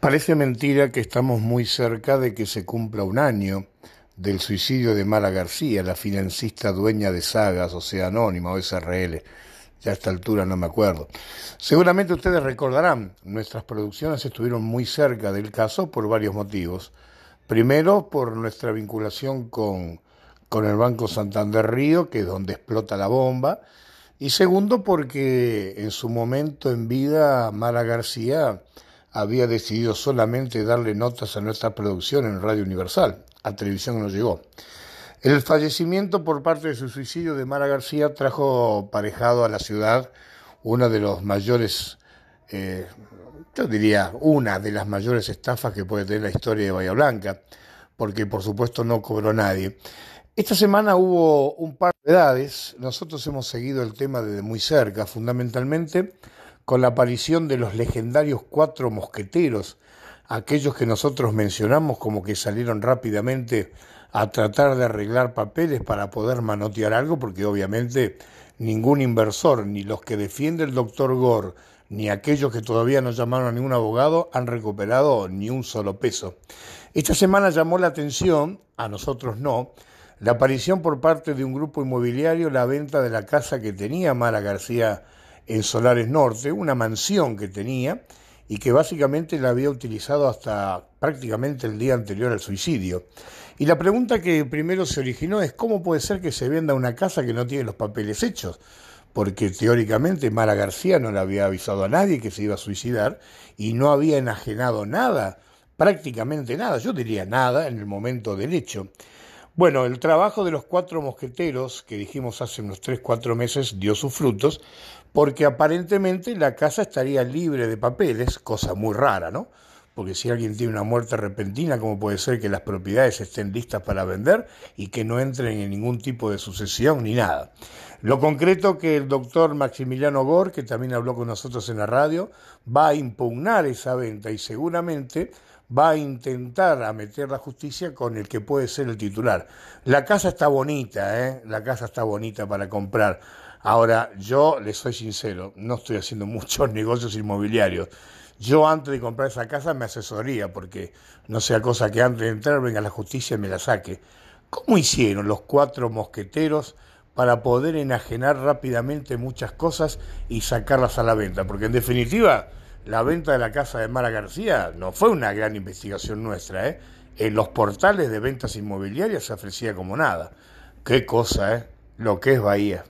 Parece mentira que estamos muy cerca de que se cumpla un año del suicidio de Mara García, la financista dueña de Sagas, o sea, Anónima o SRL. Ya a esta altura no me acuerdo. Seguramente ustedes recordarán, nuestras producciones estuvieron muy cerca del caso por varios motivos. Primero, por nuestra vinculación con, con el Banco Santander Río, que es donde explota la bomba. Y segundo, porque en su momento en vida Mara García había decidido solamente darle notas a nuestra producción en Radio Universal. A televisión no llegó. El fallecimiento por parte de su suicidio de Mara García trajo parejado a la ciudad una de los mayores, eh, yo diría, una de las mayores estafas que puede tener la historia de Bahía Blanca, porque por supuesto no cobró nadie. Esta semana hubo un par de edades, nosotros hemos seguido el tema desde muy cerca, fundamentalmente con la aparición de los legendarios cuatro mosqueteros, aquellos que nosotros mencionamos como que salieron rápidamente a tratar de arreglar papeles para poder manotear algo, porque obviamente ningún inversor, ni los que defiende el doctor Gore, ni aquellos que todavía no llamaron a ningún abogado, han recuperado ni un solo peso. Esta semana llamó la atención, a nosotros no, la aparición por parte de un grupo inmobiliario, la venta de la casa que tenía Mara García en Solares Norte, una mansión que tenía y que básicamente la había utilizado hasta prácticamente el día anterior al suicidio. Y la pregunta que primero se originó es cómo puede ser que se venda una casa que no tiene los papeles hechos, porque teóricamente Mara García no le había avisado a nadie que se iba a suicidar y no había enajenado nada, prácticamente nada, yo diría nada en el momento del hecho. Bueno, el trabajo de los cuatro mosqueteros, que dijimos hace unos tres, cuatro meses, dio sus frutos, porque aparentemente la casa estaría libre de papeles, cosa muy rara, ¿no? Porque si alguien tiene una muerte repentina, ¿cómo puede ser que las propiedades estén listas para vender y que no entren en ningún tipo de sucesión ni nada? Lo concreto que el doctor Maximiliano Gor, que también habló con nosotros en la radio, va a impugnar esa venta y seguramente va a intentar a meter la justicia con el que puede ser el titular. La casa está bonita, ¿eh? La casa está bonita para comprar. Ahora, yo les soy sincero, no estoy haciendo muchos negocios inmobiliarios. Yo antes de comprar esa casa me asesoría, porque no sea cosa que antes de entrar venga la justicia y me la saque. ¿Cómo hicieron los cuatro mosqueteros para poder enajenar rápidamente muchas cosas y sacarlas a la venta? Porque en definitiva, la venta de la casa de Mara García no fue una gran investigación nuestra, ¿eh? En los portales de ventas inmobiliarias se ofrecía como nada. Qué cosa, ¿eh? Lo que es Bahía.